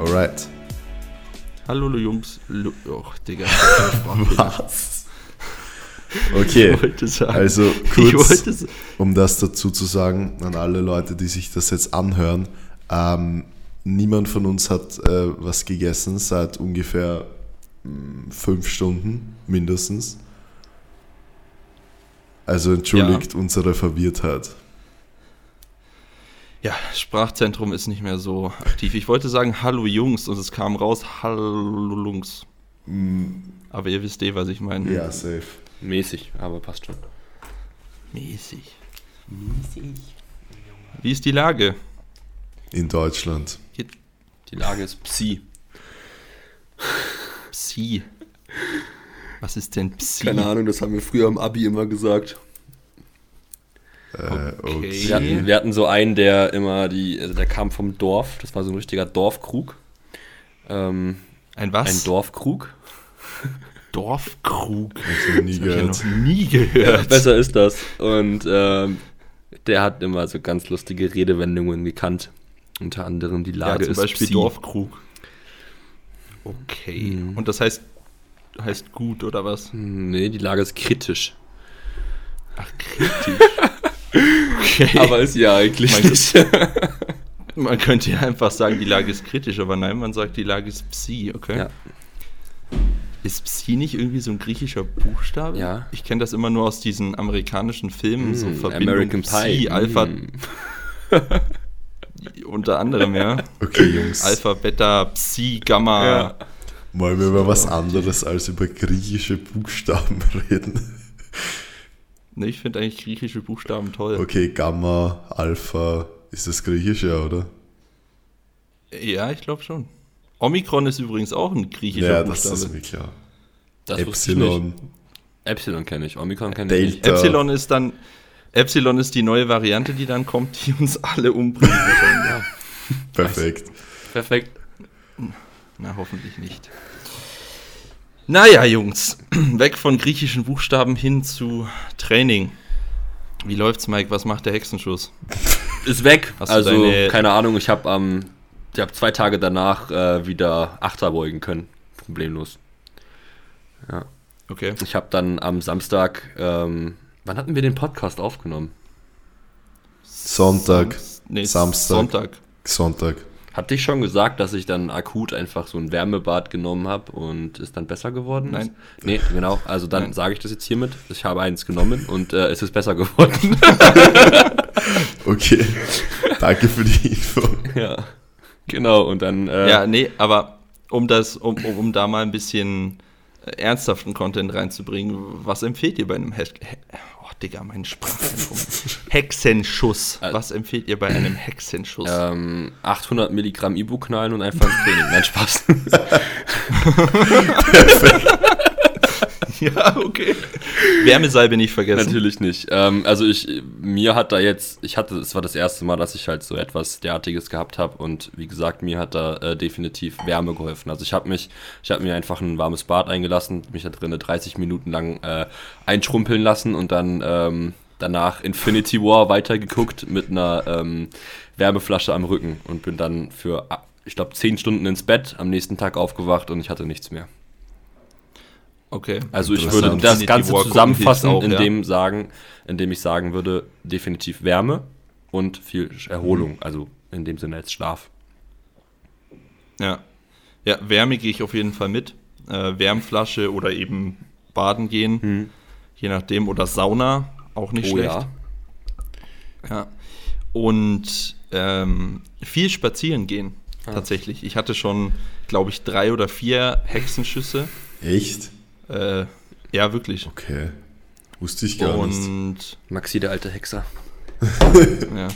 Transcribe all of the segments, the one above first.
Alright. Hallo Jungs. Och, Digga. Was? Okay, sagen. also kurz, um das dazu zu sagen, an alle Leute, die sich das jetzt anhören, ähm, niemand von uns hat äh, was gegessen seit ungefähr mh, fünf Stunden mindestens. Also entschuldigt unsere Verwirrtheit. Ja, Sprachzentrum ist nicht mehr so aktiv. Ich wollte sagen Hallo Jungs und es kam raus Hallo Jungs. Aber ihr wisst eh, was ich meine. Ja, safe. Mäßig, aber passt schon. Mäßig. Mäßig. Wie ist die Lage? In Deutschland. Die Lage ist Psi. Psi. Was ist denn Psi? Keine Ahnung, das haben wir früher im Abi immer gesagt. Äh, Okay. okay. Wir hatten, wir hatten so einen, der immer die, also der kam vom Dorf, das war so ein richtiger Dorfkrug. Ähm, Ein was? ein Dorfkrug. Dorfkrug. Hab ich noch nie Das hab ich ja gehört. gehört. Besser ist das. Und ähm, der hat immer so ganz lustige Redewendungen gekannt. Unter anderem die Ja, Lage zum ist Beispiel Psi. Dorfkrug. Okay. Mhm. Und das heißt, heißt gut oder was? Nee, die Lage ist kritisch. Ach, kritisch. Okay. Aber ist ja eigentlich Mein nicht. man könnte ja einfach sagen, die Lage ist kritisch, aber nein, man sagt, die Lage ist Psi, okay? Ja. Ist Psi nicht irgendwie so ein griechischer Buchstabe? Ja. Ich kenne das immer nur aus diesen amerikanischen Filmen, so Hm, Verbindung American Psi, Pie. Alpha, Hm. unter anderem, ja. Okay, Jungs. Alpha, Beta, Psi, Gamma. Ja. Wollen wir über was anderes als über griechische Buchstaben reden? Ne, ich finde eigentlich griechische Buchstaben toll. Okay, Gamma, Alpha, ist das griechische, oder? Ja, ich glaube schon. Omikron ist übrigens auch ein griechischer Ja, das Buchstabe. ist mir klar. Das wusste ich nicht. Epsilon, Epsilon kenne ich, Omikron kenne ich nicht. Delta. Epsilon ist dann Epsilon ist die neue Variante, die dann kommt, die uns alle umbringt. ja. perfekt. Perfekt. Na, hoffentlich nicht. Naja, Jungs, weg von griechischen Buchstaben hin zu Training. Wie läuft's, Mike? Was macht der Hexenschuss? Ist weg. Hast also, keine Ahnung, ich habe am ich habe zwei Tage danach äh, wieder Achter beugen können. Problemlos. Ja. Okay. Ich habe dann am Samstag, ähm, wann hatten wir den Podcast aufgenommen? Sonntag, Nee, Samstag. Sonntag. Sonntag. Hatte ich schon gesagt, dass ich dann akut einfach so ein Wärmebad genommen habe und es dann besser geworden Nein. ist? Nee, genau. Also dann sage ich das jetzt hiermit. Ich habe eins genommen und äh, es ist besser geworden. Okay, danke für die Info. ja. Genau, und dann. Äh, Ja, nee, aber um das, um, um, um da mal ein bisschen ernsthaften Content reinzubringen, was empfehlt ihr bei einem Hex He Oh, Digga, mein. Hexenschuss. Äh. Was empfehlt ihr bei einem Hexenschuss? Ähm, 800 Milligramm Ibu knallen und einfach ins Training. Nein, Spaß. ja, okay. Wärmesalbe nicht vergessen. Natürlich nicht. Ähm, also ich, mir hat da jetzt, ich hatte, es war das erste Mal, dass ich halt so etwas derartiges gehabt habe und wie gesagt, mir hat da äh, definitiv Wärme geholfen. Also ich habe mich, ich habe mir einfach ein warmes Bad eingelassen, mich da drinnen 30 Minuten lang äh, einschrumpeln lassen und dann ähm, danach Infinity War weitergeguckt mit einer ähm, Wärmeflasche am Rücken und bin dann für, ah, ich glaube, 10 Stunden ins Bett, am nächsten Tag aufgewacht und ich hatte nichts mehr. Okay. Also ich würde das Ganze zusammenfassen, auch, indem, sagen, indem ich sagen würde, definitiv Wärme und viel Erholung. Also in dem Sinne jetzt Schlaf. Ja. Ja, Wärme gehe ich auf jeden Fall mit. Äh, Wärmflasche oder eben baden gehen. Je nachdem. Oder Sauna, auch nicht Oh schlecht. ja. Ja. Und ähm, viel spazieren gehen, Ah. tatsächlich. Ich hatte schon, glaube ich, drei oder vier Hexenschüsse. Echt? Äh, ja, wirklich. Okay. Wusste ich gar nicht. Und Maxi, der alte Hexer. ja.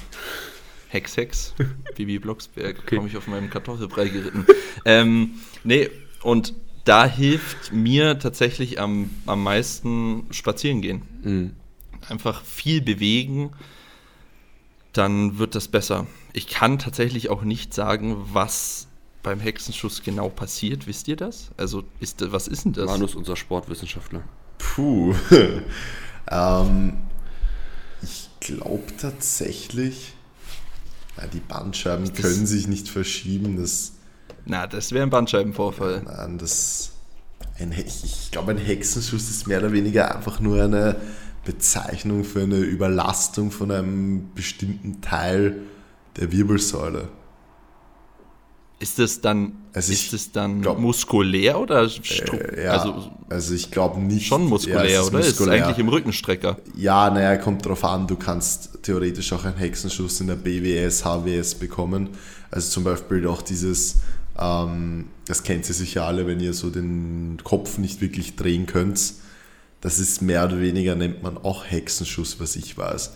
Hex, Hex, Bibi Blocksberg, Okay. komme ich auf meinem Kartoffelbrei geritten. ähm, nee, und da hilft mir tatsächlich am, am meisten spazieren gehen. Mhm. einfach viel bewegen, dann wird das besser. Ich kann tatsächlich auch nicht sagen, was beim Hexenschuss genau passiert. Wisst ihr das? Also, ist, was ist denn das? Manu ist unser Sportwissenschaftler. Puh. ähm, ich glaube tatsächlich, ja, die Bandscheiben das- können sich nicht verschieben. Das Na, das wäre ein Bandscheibenvorfall. Nein, das. Ein, ich ich glaube, ein Hexenschuss ist mehr oder weniger einfach nur eine Bezeichnung für eine Überlastung von einem bestimmten Teil der Wirbelsäule. Ist das dann, Also ist das dann glaub- muskulär oder Äh, ja, also also, ich glaube nicht. schon muskulär, ja, es oder? Ist muskulär. eigentlich im Rückenstrecker. Ja, naja, kommt drauf an. Du kannst theoretisch auch einen Hexenschuss in der BWS, HWS bekommen. Also zum Beispiel auch dieses, ähm, das kennt ihr sicher alle, wenn ihr so den Kopf nicht wirklich drehen könnt. Das ist mehr oder weniger, nennt man auch Hexenschuss, was ich weiß.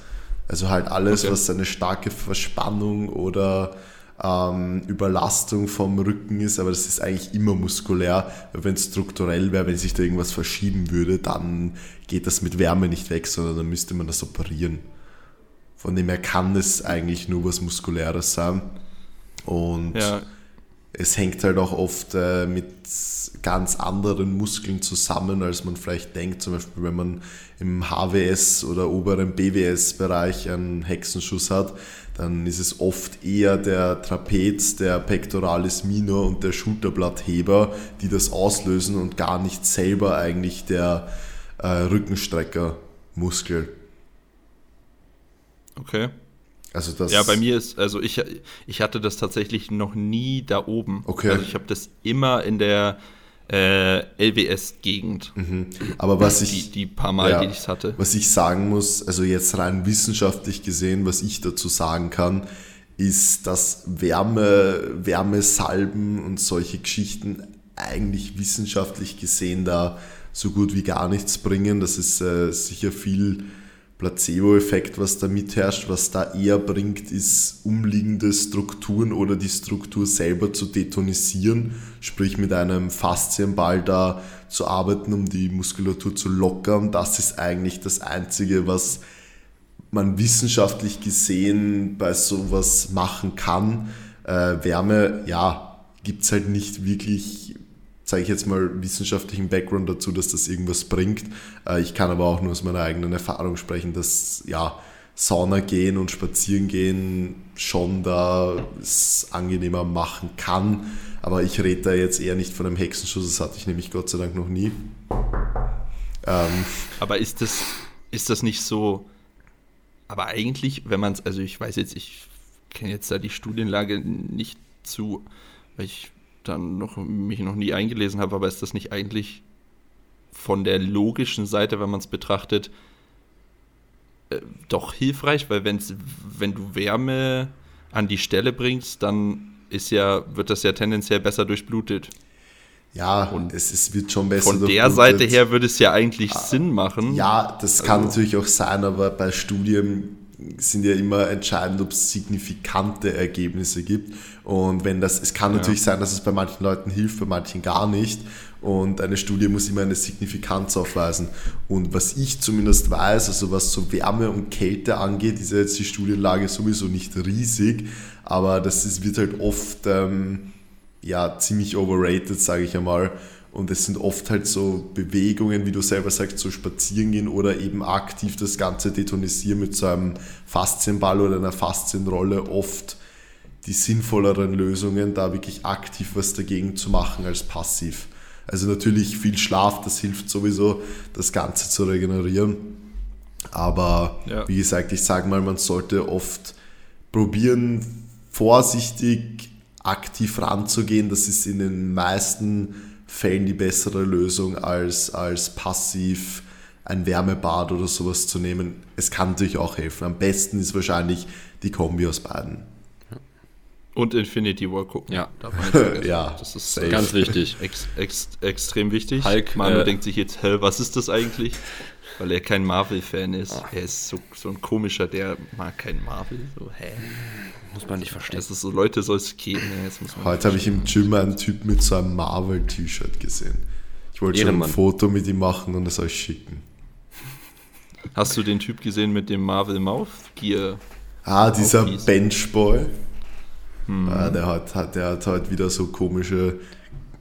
Also halt alles, Okay. was eine starke Verspannung oder ähm, Überlastung vom Rücken ist, aber das ist eigentlich immer muskulär. Wenn es strukturell wäre, wenn sich da irgendwas verschieben würde, dann geht das mit Wärme nicht weg, sondern dann müsste man das operieren. Von dem her kann es eigentlich nur was Muskuläres sein. Und Ja, es hängt halt auch oft äh, mit ganz anderen Muskeln zusammen, als man vielleicht denkt. Zum Beispiel, wenn man im HWS oder oberen BWS-Bereich einen Hexenschuss hat, dann ist es oft eher der Trapez, der Pectoralis minor und der Schulterblattheber, die das auslösen und gar nicht selber eigentlich der äh, Rückenstreckermuskel. okay. Also das Ja, bei mir ist, also ich, ich hatte das tatsächlich noch nie da oben. Okay. Also ich habe das immer in der äh, LWS-Gegend. Aber was ich, die paar Mal, Ja. die ich hatte. Was ich sagen muss, also jetzt rein wissenschaftlich gesehen, was ich dazu sagen kann, ist, dass Wärme, Wärmesalben und solche Geschichten eigentlich wissenschaftlich gesehen da so gut wie gar nichts bringen. Das ist äh, sicher viel Placebo-Effekt, was da mitherrscht. Was da eher bringt, ist umliegende Strukturen oder die Struktur selber zu detonisieren, sprich mit einem Faszienball da zu arbeiten, um die Muskulatur zu lockern. Das ist eigentlich das Einzige, was man wissenschaftlich gesehen bei sowas machen kann. Äh, Wärme, ja, gibt es halt nicht wirklich, zeige ich jetzt mal, wissenschaftlichen Background dazu, dass das irgendwas bringt. Äh, ich kann aber auch nur aus meiner eigenen Erfahrung sprechen, dass ja, Sauna gehen und spazieren gehen schon da es angenehmer machen kann. Aber ich rede da jetzt eher nicht von einem Hexenschuss, das hatte ich nämlich Gott sei Dank noch nie. Ähm, Aber ist das, ist das nicht so. Aber eigentlich, wenn man es, also ich weiß jetzt, ich kenne jetzt da die Studienlage nicht zu, weil ich dann noch, mich noch nie eingelesen habe, aber ist das nicht eigentlich von der logischen Seite, wenn man es betrachtet, äh, doch hilfreich, weil wenn's, wenn du Wärme an die Stelle bringst, dann ist ja, wird das ja tendenziell besser durchblutet. ja, und es, es wird schon besser. Von der. Seite her würde es ja eigentlich Sinn machen. Ja, das kann Also- natürlich auch sein, aber bei Studien sind ja immer entscheidend, ob es signifikante Ergebnisse gibt. Und wenn das, es kann natürlich sein, dass es bei manchen Leuten hilft, bei manchen gar nicht. Und eine Studie muss immer eine Signifikanz aufweisen. Und was ich zumindest weiß, also was so Wärme und Kälte angeht, ist ja jetzt die Studienlage sowieso nicht riesig, aber das ist, wird halt oft ähm, ja, ziemlich overrated, sage ich einmal. Und es sind oft halt so Bewegungen, wie du selber sagst, so spazieren gehen oder eben aktiv das Ganze detonisieren mit so einem Faszienball oder einer Faszienrolle oft die sinnvolleren Lösungen, da wirklich aktiv was dagegen zu machen als passiv. Also natürlich viel Schlaf, das hilft sowieso, das Ganze zu regenerieren. Aber Ja. wie gesagt, ich sage mal, man sollte oft probieren, vorsichtig aktiv ranzugehen. Das ist in den meisten Fällen die bessere Lösung, als, als passiv ein Wärmebad oder sowas zu nehmen. Es kann natürlich auch helfen. Am besten ist wahrscheinlich die Kombi aus beiden. Und Infinity War gucken. Ja. Ja, das ist safe. Ganz wichtig. ex, ex, extrem wichtig. Hulk, Manu äh, denkt sich jetzt, hä, was ist das eigentlich? Weil er kein Marvel-Fan ist. Ah. Er ist so, so ein komischer, der mag kein Marvel. So, hä? Muss man nicht verstehen. Das ist so, Leute soll es gehen. Ja, jetzt muss man Heute habe ich im Gym einen Typ mit so einem Marvel-T-Shirt gesehen. Ich wollte schon ein. Foto mit ihm machen und es euch schicken. Hast du den Typ gesehen mit dem Marvel Mouth Gear? Ah, dieser. Benchboy. Hm. Ah, der, hat, hat, der hat halt wieder so komische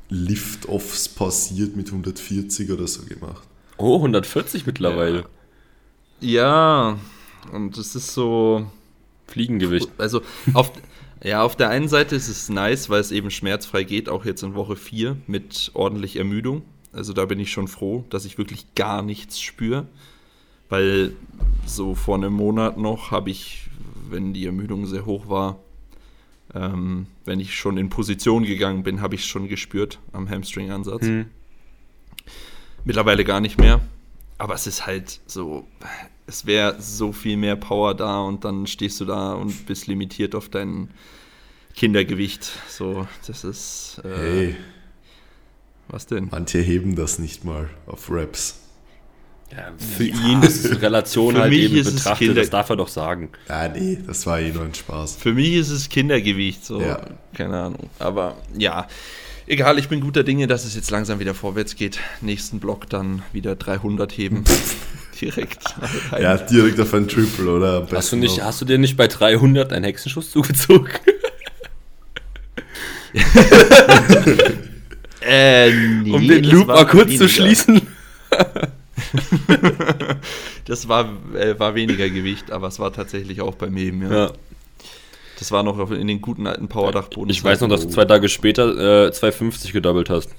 Lift-Offs pausiert mit 140 oder so gemacht. Oh, 140 mittlerweile. Ja, und es ist so. Fliegengewicht. Also auf, Ja, auf der einen Seite ist es nice, weil es eben schmerzfrei geht, auch jetzt in Woche 4 mit ordentlich Ermüdung. Also da bin ich schon froh, dass ich wirklich gar nichts spüre. Weil so vor einem Monat noch habe ich, wenn die Ermüdung sehr hoch war, ähm, wenn ich schon in Position gegangen bin, habe ich es schon gespürt am Hamstring-Ansatz. Hm. Mittlerweile gar nicht mehr. Aber es ist halt so, es wäre so viel mehr Power da und dann stehst du da und bist limitiert auf dein Kindergewicht. So, das ist. Äh, Hey, Was denn? manche heben das nicht mal auf Raps. Ja, für ihn ist es Relation Für halt mich eben ist es betrachtet, Kinder- das darf er doch sagen. Ah, nee, das war eh nur ein Spaß. Für mich ist es Kindergewicht, so. Ja. Keine Ahnung. Aber ja, egal, ich bin guter Dinge, dass es jetzt langsam wieder vorwärts geht. Nächsten Block dann wieder 300 heben. Direkt. Ja, direkt auf ein Triple, oder? Hast du, nicht, noch- hast du dir nicht bei 300 einen Hexenschuss zugezogen? Äh, nee, um den Loop mal kurz weniger. zu schließen. Das war, äh, war weniger Gewicht, aber es war tatsächlich auch beim Heben, ja. Ja. Das war noch in den guten alten Powerdachboden. Ich weiß noch, dass du zwei Tage später äh, 250 gedoubled hast.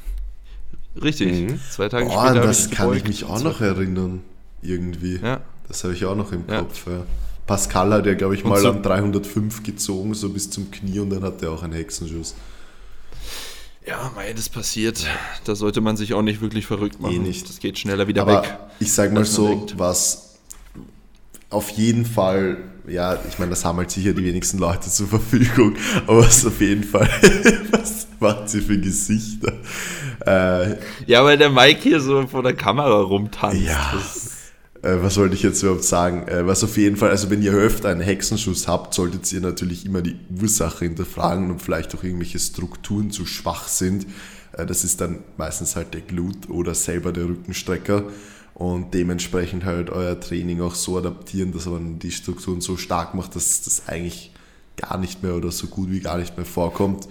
Richtig. Mhm. Zwei Tage Oh, später. das kann ich mich auch noch erinnern. Irgendwie. Ja. Das habe ich auch noch im Ja. Kopf. Ja. Pascal hat ja, glaube ich, mal so- am 305 gezogen, so bis zum Knie und dann hat er auch einen Hexenschuss. Ja, mei, das passiert. Da sollte man sich auch nicht wirklich verrückt machen. Eh nicht. Das geht schneller wieder Aber weg. ich sage mal so, denkt. was auf jeden Fall, ja, ich meine, das haben halt sicher die wenigsten Leute zur Verfügung, aber was auf jeden Fall, was macht sie für Gesichter? Äh, Ja, weil der Mike hier so vor der Kamera rumtanzt. Ja. Das, äh, was wollte ich jetzt überhaupt sagen? Äh, was auf jeden Fall, also wenn ihr öfter einen Hexenschuss habt, solltet ihr natürlich immer die Ursache hinterfragen und vielleicht auch irgendwelche Strukturen zu schwach sind. Äh, das ist dann meistens halt der Glut oder selber der Rückenstrecker und dementsprechend halt euer Training auch so adaptieren, dass man die Strukturen so stark macht, dass das eigentlich gar nicht mehr oder so gut wie gar nicht mehr vorkommt.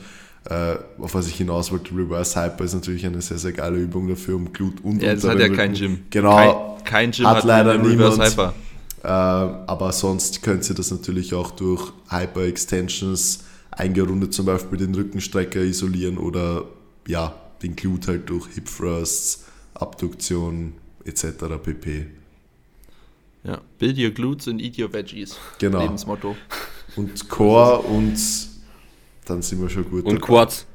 Äh, auf was ich hinaus wollte, Reverse Hyper ist natürlich eine sehr, sehr geile Übung dafür, um Glut und ja, das hat ja kein Gym. Genau, Kein, kein Gym hat hat leider niemand. Hyper. äh, aber sonst könnt ihr das natürlich auch durch Hyper-Extensions eingerundet zum Beispiel den Rückenstrecker isolieren oder ja, den Glut halt durch Hip Thrusts, Abduktion etc. pp. Ja. Build your glutes and eat your veggies. Genau. Lebensmotto. Und Core und dann sind wir schon gut. Und dabei. Quads.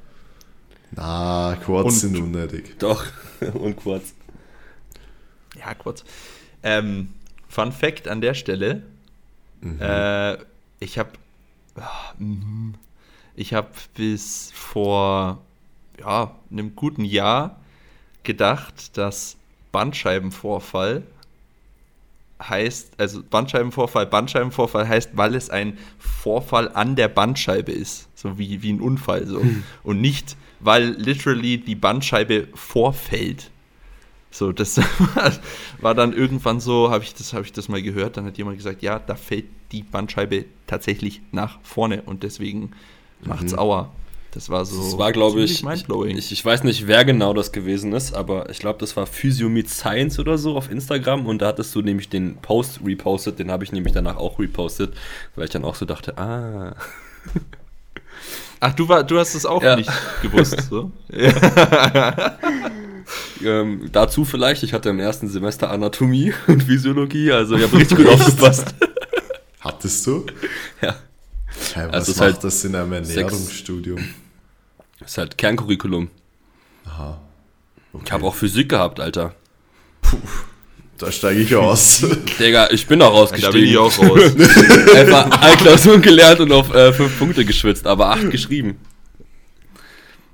Na, Quads Und- sind unnötig. Doch. Und Quads. Ja, kurz. Ähm, Fun Fact an der Stelle. Äh, ich habe ich habe bis vor ja, einem guten Jahr gedacht, dass Bandscheibenvorfall heißt, also Bandscheibenvorfall, Bandscheibenvorfall heißt, weil es ein Vorfall an der Bandscheibe ist, so wie, wie ein Unfall so. Und nicht, weil literally die Bandscheibe vorfällt. So, das war, dann irgendwann so, habe ich, das, hab ich das mal gehört, dann hat jemand gesagt, ja, da fällt die Bandscheibe tatsächlich nach vorne und deswegen macht's Aua. Das war so Das war, glaube ich, mindblowing. ich, ich weiß nicht, wer genau das gewesen ist, aber ich glaube, das war Physio Meet Science oder so auf Instagram und da hattest du nämlich den Post repostet, den habe ich nämlich danach auch repostet, weil ich dann auch so dachte, ah. Ach, du, war, du hast es auch Ja. nicht gewusst, so? Ähm, dazu vielleicht, ich hatte im ersten Semester Anatomie und Physiologie, also ich habe richtig gut aufgepasst. Hattest du? Ja. Hey, was Also macht halt das in einem sechs- Ist halt Kerncurriculum. Aha. Okay. Ich habe auch Physik gehabt, Alter. Da steige ich aus. Digga, ich bin auch Da bin rausgestiegen. ich auch raus. Einfach alle Klausuren gelernt und auf äh, fünf Punkte geschwitzt, aber acht geschrieben.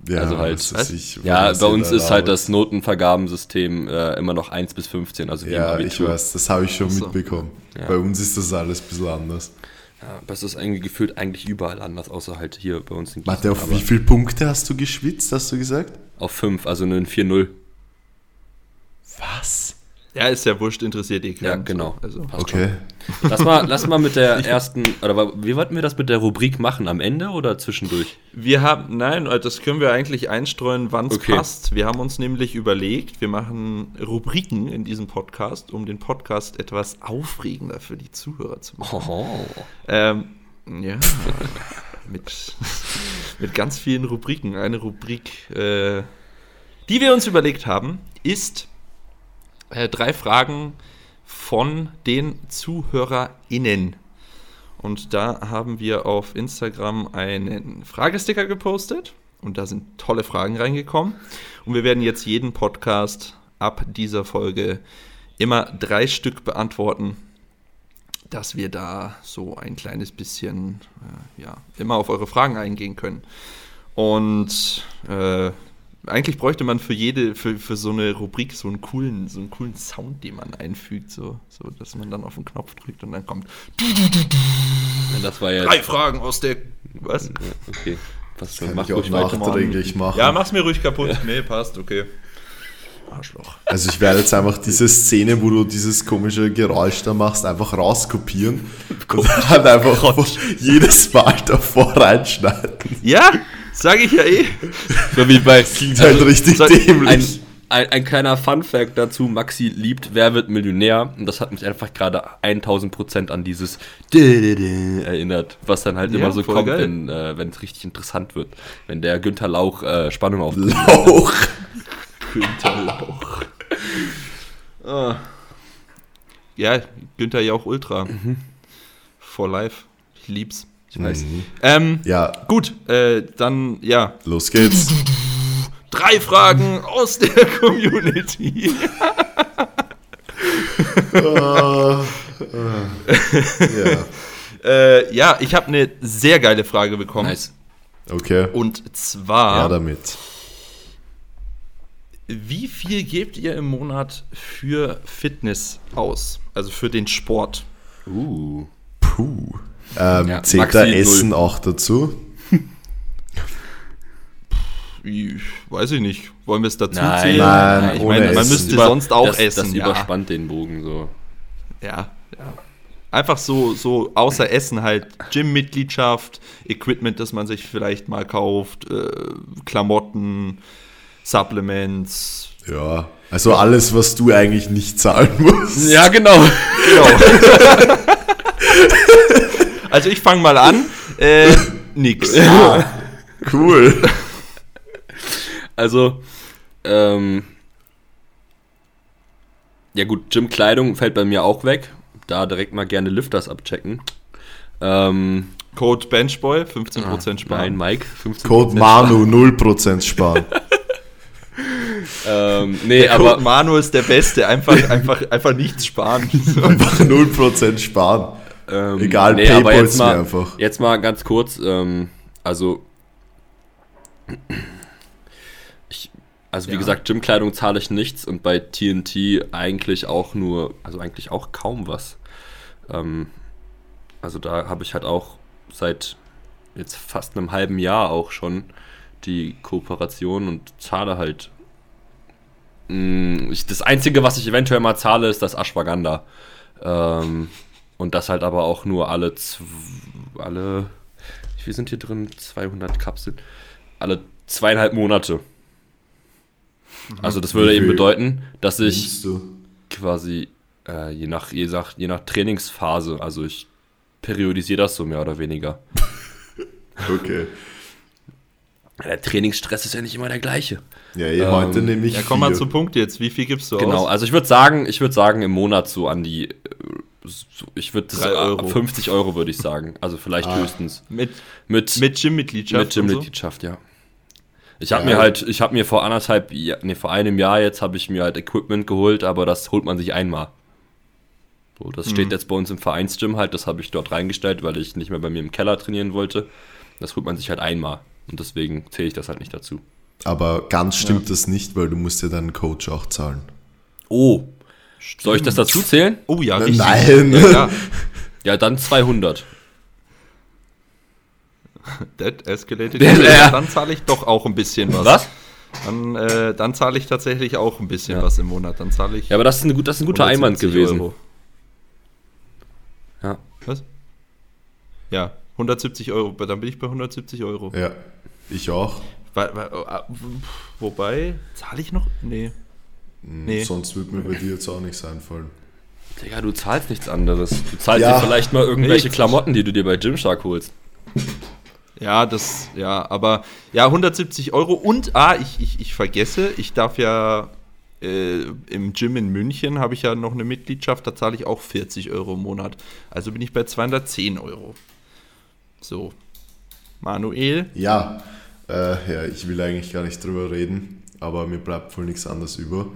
Ja, Also halt- ich, Ja, bei uns ist halt das Notenvergabensystem äh, immer noch 1 bis 15, also wie Ja, ich weiß, das habe ich schon so. mitbekommen. Ja. Bei uns ist das alles ein bisschen anders. Ja, aber es ist irgendwie gefühlt eigentlich überall anders, außer halt hier bei uns in Gießen. Warte, auf aber wie viele Punkte hast du geschwitzt, hast du gesagt? Auf 5, also einen 4-0. Ja, ist ja wurscht, interessiert eh keinen. Ja, genau. So, also. Passt Okay. Lass mal, lass mal mit der ersten, oder wie wollten wir das mit der Rubrik machen? Am Ende oder zwischendurch? Wir haben, nein, äh, das können wir eigentlich einstreuen, wann es Okay. passt. Wir haben uns nämlich überlegt, wir machen Rubriken in diesem Podcast, um den Podcast etwas aufregender für die Zuhörer zu machen. Oh. Ähm, ja. mit, mit ganz vielen Rubriken. Eine Rubrik, äh, die wir uns überlegt haben, ist äh, drei Fragen von den ZuhörerInnen. Und da haben wir auf Instagram einen Fragesticker gepostet und da sind tolle Fragen reingekommen. Und wir werden jetzt jeden Podcast ab dieser Folge immer drei Stück beantworten, dass wir da so ein kleines bisschen, äh, ja, immer auf eure Fragen eingehen können. Und äh, eigentlich bräuchte man für jede, für, für so eine Rubrik so einen coolen, so einen coolen Sound, den man einfügt, so, so dass man dann auf den Knopf drückt und dann kommt Das war jetzt. drei Fragen aus der. Was? Ja, okay. Was Kann mach ich auch nachträglich machen. Ja, mach's mir ruhig kaputt. Nee, passt, okay. Arschloch. Also ich werde jetzt einfach diese Szene, wo du dieses komische Geräusch da machst, einfach rauskopieren und dann einfach jedes Mal davor reinschneiden. Ja, sage ich ja eh. So wie bei Klingt halt richtig soll- ein, dämlich. ein, ein kleiner Fun-Fact dazu: Maxi liebt Wer wird Millionär? Und das hat mich einfach gerade 1000% an dieses erinnert, was dann halt Ja, immer so kommt, geil. wenn äh, es richtig interessant wird. Wenn der Günther Lauch äh, Spannung aufbaut. Lauch. Günther Lauch. Ah. Ja, Günther Jauch Ultra. For life. Ich lieb's. Ich weiß. Ähm, Ja, gut, äh, dann, ja, los geht's. drei Fragen aus der Community. Ah, ja, äh, ja, ich habe eine sehr geile Frage bekommen. Nice. okay. Und zwar, Ja, damit. wie viel gebt ihr im Monat für Fitness aus? Also für den Sport? Uh. Puh. Ähm, Ja, zählt da. Essen auch dazu? Ich, weiß ich nicht. Wollen wir es dazu Nein, zählen? nein, ich ohne meine, man müsste Über- sonst auch das, essen. Das ja. überspannt den Bogen so. ja, ja. Einfach so, so außer Essen halt Gym-Mitgliedschaft, Equipment, das man sich vielleicht mal kauft, äh, Klamotten, Supplements. Ja. Also alles, was du eigentlich nicht zahlen musst. Ja, genau. Genau. also ich fange mal an. Äh, nix. Cool. Also, ähm, ja gut, Gym-Kleidung fällt bei mir auch weg. Da direkt mal gerne Lifters abchecken. Ähm, Code Benchboy, 15% sparen. nein, Mike, 15%. Code Manu 0% sparen. Ähm, nee, Der Code aber Manu ist der Beste. Einfach, einfach, einfach nichts sparen. Einfach 0% sparen. Ähm, Egal, nee, aber Paypal's jetzt mal, mir einfach. Jetzt mal ganz kurz, ähm, also ich, also wie Ja. gesagt, Gymkleidung zahle ich nichts und bei TNT eigentlich auch nur, also eigentlich auch kaum was. Ähm, also da habe ich halt auch seit jetzt fast einem halben Jahr auch schon die Kooperation und zahle halt. mh, Ich, das Einzige, was ich eventuell mal zahle, ist das Ashwagandha. Ähm, und das halt aber auch nur alle, zw- alle, wie viel sind hier drin? 200 Kapseln. Alle zweieinhalb Monate. Also das würde eben bedeuten, dass ich quasi äh, je, nach, je, nach, je nach Trainingsphase, also ich periodisiere das so mehr oder weniger. Okay. Der Trainingsstress ist ja nicht immer der gleiche. Ja, eh, Ähm, heute nehme ich Ja, komm mal zum Punkt jetzt. Wie viel gibst du Genau, aus? also ich würde sagen, ich würde sagen im Monat so an die, äh, ich würde Drei Euro. 50 Euro würde ich sagen, also vielleicht Ah. höchstens Mit, mit mit Gym-Mitgliedschaft. mit Gymmitgliedschaft, ja. Ich habe Ja. mir halt, ich habe mir vor anderthalb, ja, nee, vor einem Jahr jetzt habe ich mir halt Equipment geholt, aber das holt man sich einmal. So, das Mhm. steht jetzt bei uns im Vereinsgym halt, das habe ich dort reingestellt, weil ich nicht mehr bei mir im Keller trainieren wollte. Das holt man sich halt einmal und deswegen zähle ich das halt nicht dazu. Aber ganz stimmt das nicht, weil du musst ja deinen Coach auch zahlen. Oh, soll ich das dazu zählen? Oh ja, Nein. richtig. Ja, ja. Ja, dann 200. That escalated. Ja. Ja, dann zahle ich doch auch ein bisschen was. Was? Dann, äh, dann zahle ich tatsächlich auch ein bisschen Ja. was im Monat. Dann zahle ich Ja, aber das ist ein, gut- das ist ein guter Einwand 170 gewesen. Euro. Ja. Was? Ja, 170 Euro. Dann bin ich bei 170 Euro. Ja, ich auch. Wobei, zahle ich noch? Nee. Nee. Sonst würde mir bei dir jetzt auch nichts einfallen. Digga, du zahlst nichts anderes. Du zahlst Ja. dir vielleicht mal irgendwelche Nichts. Klamotten, die du dir bei Gymshark holst. Ja, das, ja, aber ja, 170 Euro und, ah, ich, ich, ich vergesse, ich darf ja äh, im Gym in München habe ich ja noch eine Mitgliedschaft, da zahle ich auch 40 Euro im Monat. Also bin ich bei 210 Euro. So. Manuel? Ja, äh, ja, ich will eigentlich gar nicht drüber reden, aber mir bleibt wohl nichts anderes über.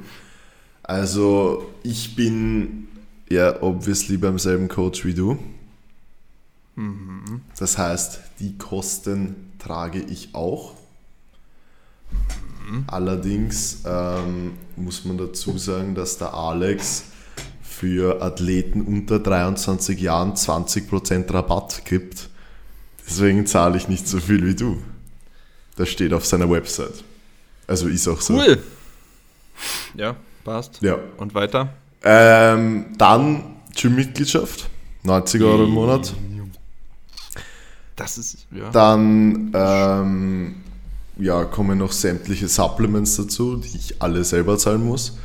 Also, ich bin ja obviously beim selben Coach wie du. Das heißt, die Kosten trage ich auch. Allerdings ähm, muss man dazu sagen, dass der Alex für Athleten unter 23 Jahren 20% Rabatt gibt. Deswegen zahle ich nicht so viel wie du. Das steht auf seiner Website. Also ist auch so. Cool. Ja, passt. Ja. Und weiter? Ähm, dann Gym-Mitgliedschaft, 90 Euro im Monat. Das ist, ja. Dann ähm, ja, kommen noch sämtliche Supplements dazu, die ich alle selber zahlen muss.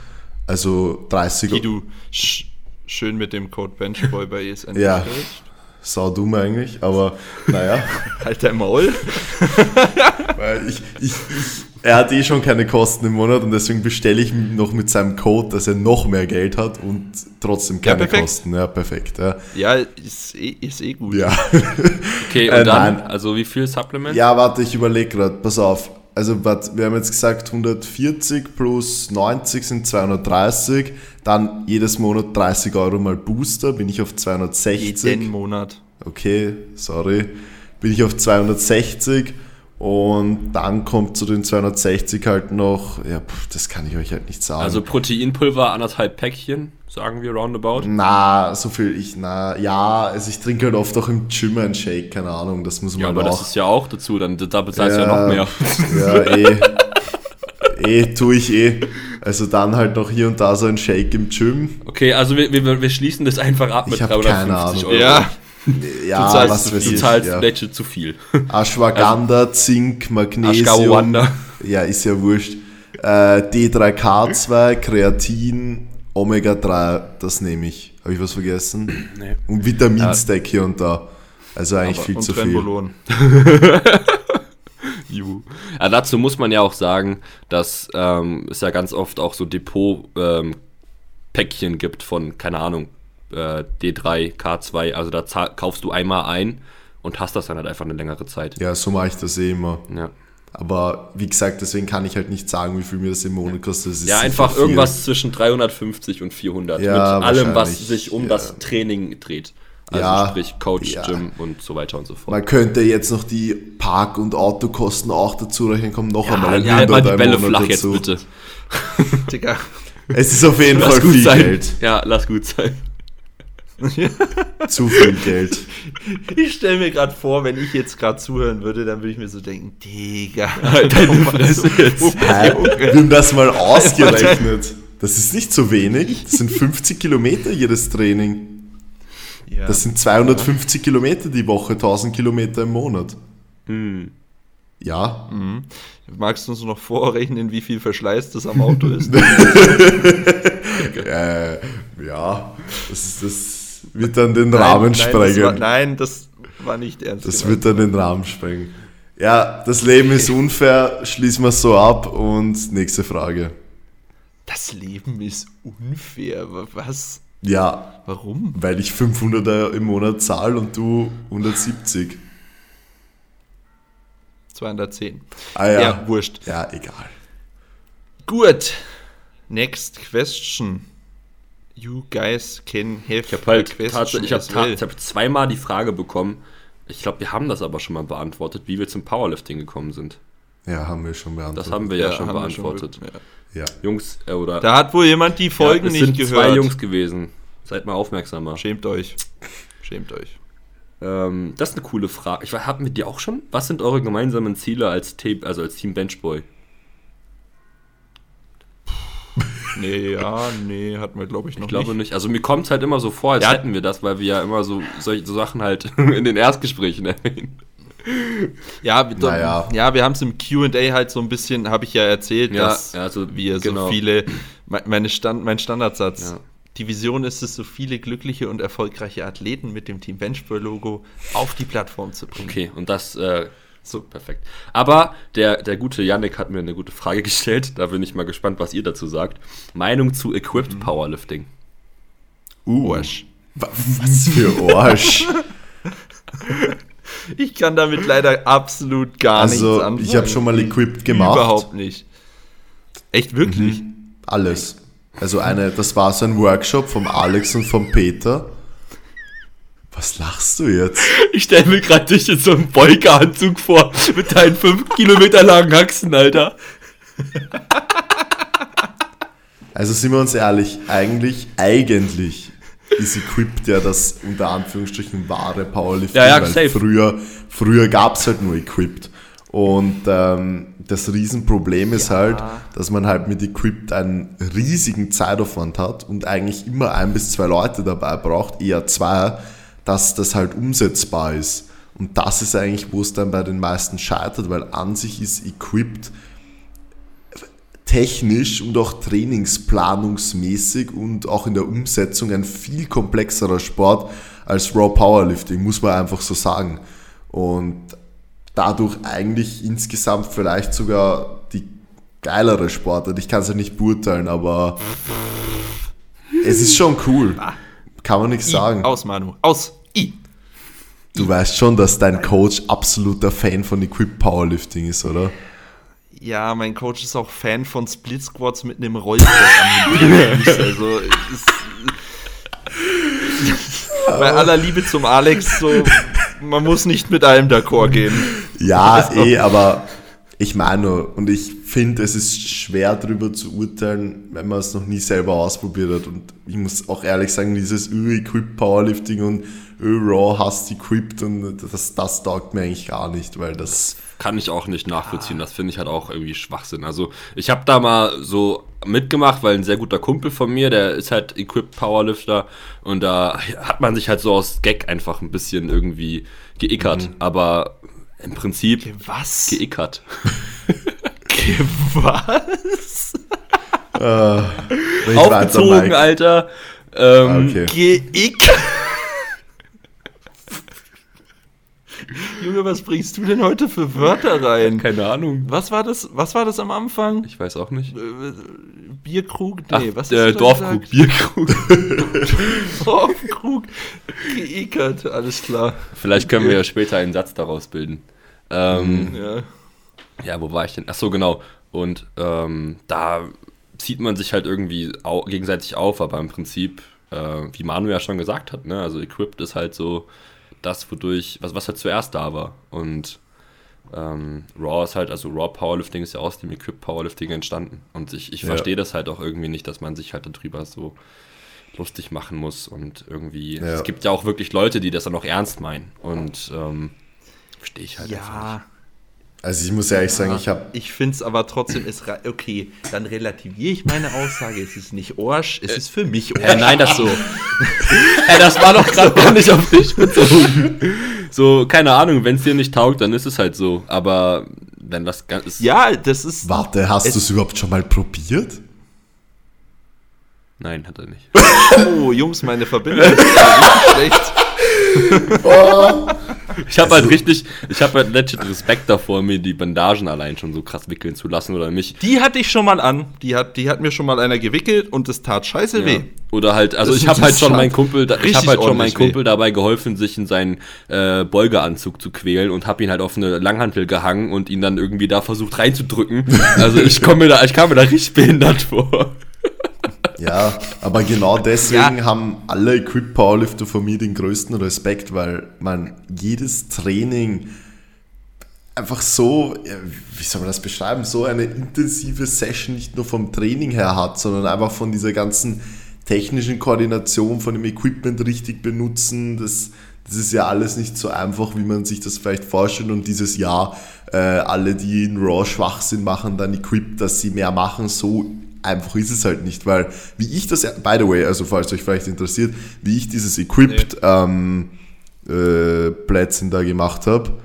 Also 30 Die du sch schön mit dem Code Benchboy bei ESN Ja. bestellst. Sau dumm eigentlich, aber naja. Halt dein Maul. Weil ich, ich, ich, er hat eh schon keine Kosten im Monat und deswegen bestelle ich noch mit seinem Code, dass er noch mehr Geld hat und trotzdem keine perfekt. Kosten. Ja, perfekt. Ja, Ja, ist eh, ist eh gut. ja. Okay, und Äh, dann, nein. also wie viel Supplements? ja warte, ich überlege gerade. Pass auf. Also warte, wir haben jetzt gesagt 140 plus 90 sind 230. Dann jedes Monat 30 Euro mal Booster, bin ich auf 260. Jeden Monat. okay, sorry, bin ich auf 260 und dann kommt zu den 260 halt noch, ja, pff, das kann ich euch halt nicht sagen. Also Proteinpulver, anderthalb Päckchen, sagen wir roundabout. na, so viel ich, na, ja, also ich trinke halt oft auch im Gym einen Shake, keine Ahnung, das muss man Ja, aber auch. das ist ja auch dazu, dann da bezahlst du ja noch mehr. Ja, eh. eh, tue ich eh. Also dann halt noch hier und da so ein Shake im Gym. Okay, also wir, wir, wir schließen das einfach ab mit Ich hab keine 350 Ahnung. Euro. Ja, Ja, du zahlst, was weiß du ich. zahlst ja. zu viel. Ashwagandha, Zink, Magnesium. Ja, ist ja wurscht. Äh, D3K2, Kreatin, Omega-3, das nehme ich. Habe ich was vergessen? Nee. Und Vitaminstack hier und da. Also eigentlich viel und zu viel. Trenbolon. Juhu. Ja, dazu muss man ja auch sagen, dass ähm, es ja ganz oft auch so Depot-Päckchen gibt von, keine Ahnung, äh, D3, K2. Also da kaufst du einmal ein und hast das dann halt einfach eine längere Zeit. Ja, so mache ich das eh immer. Ja, Aber wie gesagt, deswegen kann ich halt nicht sagen, wie viel mir das im Monat kostet. Ja einfach viel. irgendwas zwischen 350 und 400 Ja, mit allem, was sich um ja. das Training dreht. Also Ja, sprich Coach, ja. Gym und so weiter und so fort. Man könnte jetzt noch die Park- und Autokosten auch dazu rechnen, kommt noch einmal ein ja, halt mal die 100 Bälle Monat flach jetzt dazu. bitte. Digga. Es ist auf jeden Lass Fall gut viel sein. Geld. Ja, lass gut sein. Zu viel Geld. Ich stelle mir gerade vor, wenn ich jetzt gerade zuhören würde, dann würde ich mir so denken, Digga. Deine Fresse jetzt. Wir haben das mal ausgerechnet. Das ist nicht so wenig. Das sind 50 Kilometer jedes Training. Ja. Das sind 250 Kilometer die Woche, 1000 Kilometer im Monat. Hm. Ja. Magst du uns noch vorrechnen, wie viel Verschleiß das am Auto ist? Äh, ja. Das, ist, das wird dann den Rahmen nein, sprengen. Nein das, war, nein, das war nicht ernst. Das gemeint. wird dann den Rahmen sprengen. Ja, das Leben ist unfair, schließen wir es so ab und nächste Frage. Das Leben ist unfair. Was? Ja, Warum? weil ich 500 im Monat zahle und du 170. 210. Ah Ja, ja. wurscht. Ja, egal. Gut. Next question. You guys can have Ich habe halt a tats- ich hab well. ich hab zweimal die Frage bekommen. Ich glaube, wir haben das aber schon mal beantwortet, wie wir zum Powerlifting gekommen sind. Ja, haben wir schon beantwortet. Das haben wir ja, schon haben wir beantwortet. ja. Ja. Jungs, äh, oder Da hat wohl jemand die Folgen ja, es nicht sind gehört. zwei Jungs gewesen. Seid mal aufmerksamer. Schämt euch. Schämt euch. Ähm, das ist eine coole Frage. Ich habe mit dir auch schon. Was sind eure gemeinsamen Ziele als Team, also als Team Benchboy? Nee, ja, nee, hatten wir glaube ich noch Ich glaube nicht. nicht. Also mir kommt es halt immer so vor, als Ja. hätten wir das, weil wir ja immer so solche so Sachen halt in den Erstgesprächen erwähnen. Ja, wir, Naja. ja, wir haben es im Q&A halt so ein bisschen, habe ich ja erzählt, Ja, dass ja, also, wir genau. so viele, me- meine Stand, mein Standardsatz, Ja. die Vision ist es, so viele glückliche und erfolgreiche Athleten mit dem Team Benchboy-Logo auf die Plattform zu bringen. Okay, und das äh, So, perfekt. Aber der, der gute Yannick hat mir eine gute Frage gestellt. Da bin ich mal gespannt, was ihr dazu sagt. Meinung zu Equipped Mhm. Powerlifting. Uh, Wa- Was für Arsch. Ich kann damit leider absolut gar nichts also, anfangen. ich habe schon mal Equipped gemacht. Überhaupt nicht. Echt wirklich? Alles. Also eine, das war so ein Workshop vom Alex und vom Peter. Was lachst du jetzt? Ich stelle mir gerade dich in so einem Beugeanzug vor, mit deinen 5 Kilometer langen Haxen, Alter. Also sind wir uns ehrlich, eigentlich, eigentlich ist Equipped ja das unter Anführungsstrichen wahre Powerlifting, Ja, ja, weil früher, früher gab es halt nur Equipped. Und ähm, das Riesenproblem ist halt, dass man halt mit Equipped einen riesigen Zeitaufwand hat und eigentlich immer ein bis zwei Leute dabei braucht, eher zwei, dass das halt umsetzbar ist. Und das ist eigentlich, wo es dann bei den meisten scheitert, weil an sich ist Equipped technisch und auch trainingsplanungsmäßig und auch in der Umsetzung ein viel komplexerer Sport als Raw Powerlifting, muss man einfach so sagen. Und dadurch eigentlich insgesamt vielleicht sogar die geilere Sportart. Ich kann es ja nicht beurteilen, aber es ist schon cool. Kann man nichts sagen. Aus, Manu. Aus. Du weißt schon, dass dein Coach absoluter Fan von Equip Powerlifting ist, oder? Ja, mein Coach ist auch Fan von Split Squats mit einem Hinterfuß. Also, ist, bei aller Liebe zum Alex, so, man muss nicht mit allem d'accord gehen. Ja, eh, aber ich meine nur, und ich finde, es ist schwer darüber zu urteilen, wenn man es noch nie selber ausprobiert hat. Und ich muss auch ehrlich sagen, dieses Ö-Equip Powerlifting und Ö-Raw hast equipped und das, das taugt mir eigentlich gar nicht, weil das. Kann ich auch nicht nachvollziehen. Das finde ich halt auch irgendwie Schwachsinn. Also, ich habe da mal so mitgemacht, weil ein sehr guter Kumpel von mir, der ist halt Equipped Powerlifter und da hat man sich halt so aus Gag einfach ein bisschen irgendwie geickert. Aber im Prinzip Was? geickert. Was? Wenn ich Aufgezogen. Alter. Ähm, Okay. Geick. Junge, was bringst du denn heute für Wörter rein? Keine Ahnung. Was war das, was war das am Anfang? Ich weiß auch nicht. Bierkrug? Ach, Nee, was äh, hast du da Dorfkrug? Bierkrug. Dorfkrug. Geekert, alles klar. Vielleicht können wir ja später einen Satz daraus bilden. Ähm, Ja. Ja, wo war ich denn? Ach so, genau. Und ähm, da zieht man sich halt irgendwie au gegenseitig auf, aber im Prinzip, äh, wie Manu ja schon gesagt hat, ne, also Equipped ist halt so das, wodurch, was, was halt zuerst da war. Und ähm, Raw ist halt, also Raw Powerlifting ist ja aus dem Equipped Powerlifting entstanden. Und ich, ich Ja. verstehe das halt auch irgendwie nicht, dass man sich halt darüber so lustig machen muss und irgendwie, Ja. es gibt ja auch wirklich Leute, die das dann auch ernst meinen. Und ähm, verstehe ich halt einfach nicht. Ja. Also ich muss ehrlich sagen, ich habe Ich finde es aber trotzdem, ist ra- okay, dann relativiere ich meine Aussage. Es ist nicht Orsch, es ist für mich Orsch. Äh, nein, das so. Ey, das war doch gerade gar nicht auf dich bezogen. So, keine Ahnung, wenn es dir nicht taugt, dann ist es halt so. Aber wenn das ganz ist. Ja, das ist. Warte, hast du es überhaupt schon mal probiert? Nein, hat er nicht. Oh, Jungs, meine Verbindung ist schlecht. Ich habe halt richtig, ich habe halt legit Respekt davor, mir die Bandagen allein schon so krass wickeln zu lassen oder mich. Die hatte ich schon mal an. Die hat, die hat mir schon mal einer gewickelt und das tat scheiße weh. Ja. Oder halt, also Das ich habe ist halt schon meinen Kumpel, ich habe halt schon meinen ordentlich weh. Kumpel dabei geholfen, sich in seinen äh, Beugeanzug zu quälen und habe ihn halt auf eine Langhantel gehangen und ihn dann irgendwie da versucht reinzudrücken. Also ich komme mir da, ich kam mir da richtig behindert vor. Ja, aber genau deswegen Ja. haben alle Equip Powerlifter von mir den größten Respekt, weil man jedes Training einfach so, wie soll man das beschreiben, so eine intensive Session nicht nur vom Training her hat, sondern einfach von dieser ganzen technischen Koordination, von dem Equipment richtig benutzen. Das, das ist ja alles nicht so einfach, wie man sich das vielleicht vorstellt. Und dieses Jahr, äh, alle, die in Raw schwach sind, machen dann Equip, dass sie mehr machen. So einfach ist es halt nicht, weil wie ich das, by the way, also falls euch vielleicht interessiert, wie ich dieses Equipped ähm, äh, Plätzchen da gemacht habe,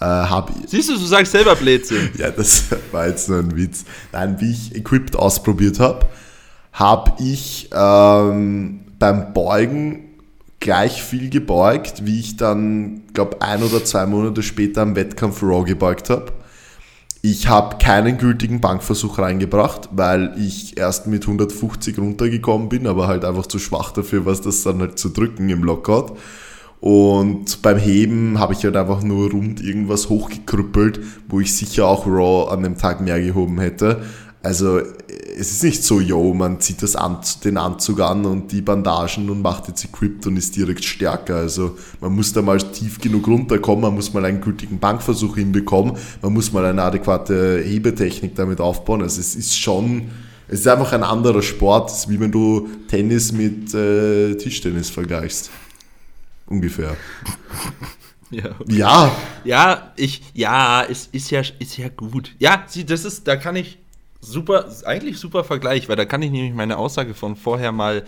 äh, habe ich, Siehst du, du sagst selber Blödsinn. ja, das war jetzt nur ein Witz. Nein, wie ich Equipped ausprobiert habe, habe ich ähm, beim Beugen gleich viel gebeugt, wie ich dann, glaube ein oder zwei Monate später am Wettkampf Raw gebeugt habe. Ich habe keinen gültigen Bankversuch reingebracht, weil ich erst mit 150 runtergekommen bin, aber halt einfach zu schwach dafür, was das dann halt zu drücken im Lockout. Und beim Heben habe ich halt einfach nur rund irgendwas hochgekrüppelt, wo ich sicher auch Raw an dem Tag mehr gehoben hätte. Also es ist nicht so, yo, man zieht das an, den Anzug an und die Bandagen und macht jetzt Equipped und ist direkt stärker. Also man muss da mal tief genug runterkommen, man muss mal einen gültigen Bankversuch hinbekommen, man muss mal eine adäquate Hebetechnik damit aufbauen. Also es ist schon, es ist einfach ein anderer Sport, es ist wie wenn du Tennis mit äh, Tischtennis vergleichst. Ungefähr. Ja. Ja, Ja, ich, ja, es ist ja, ist ja gut. Ja, sie, das ist, da kann ich super, eigentlich super Vergleich, weil da kann ich nämlich meine Aussage von vorher mal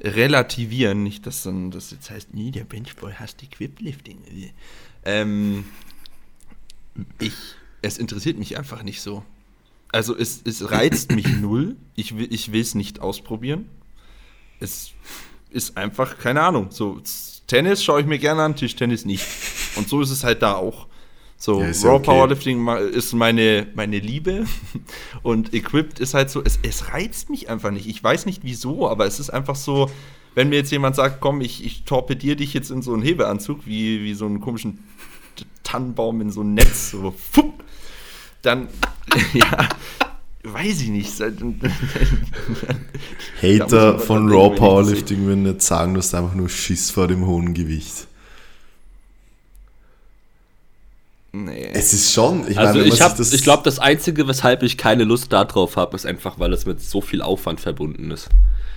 relativieren. Nicht, dass dann das jetzt heißt, nee, der Benchboy hasst Equiplifting. Ähm, ich, es interessiert mich einfach nicht so. Also es, es reizt mich null. Ich will ich es nicht ausprobieren. Es ist einfach, keine Ahnung, so Tennis schaue ich mir gerne an, Tischtennis nicht. Und so ist es halt da auch. So, Ja, Raw okay. Powerlifting ist meine, meine Liebe und Equipped ist halt so, es, es reizt mich einfach nicht. Ich weiß nicht wieso, aber es ist einfach so, wenn mir jetzt jemand sagt, komm, ich, ich torpediere dich jetzt in so einen Hebeanzug, wie, wie so einen komischen Tannenbaum in so ein Netz, so, fupp, dann, ja, weiß ich nicht. Hater von Raw Powerlifting würden jetzt sagen, du hast einfach nur Schiss vor dem hohen Gewicht. Nee. Es ist schon, ich Also meine, ich das- ich glaube, das Einzige, weshalb ich keine Lust darauf habe, ist einfach, weil es mit so viel Aufwand verbunden ist.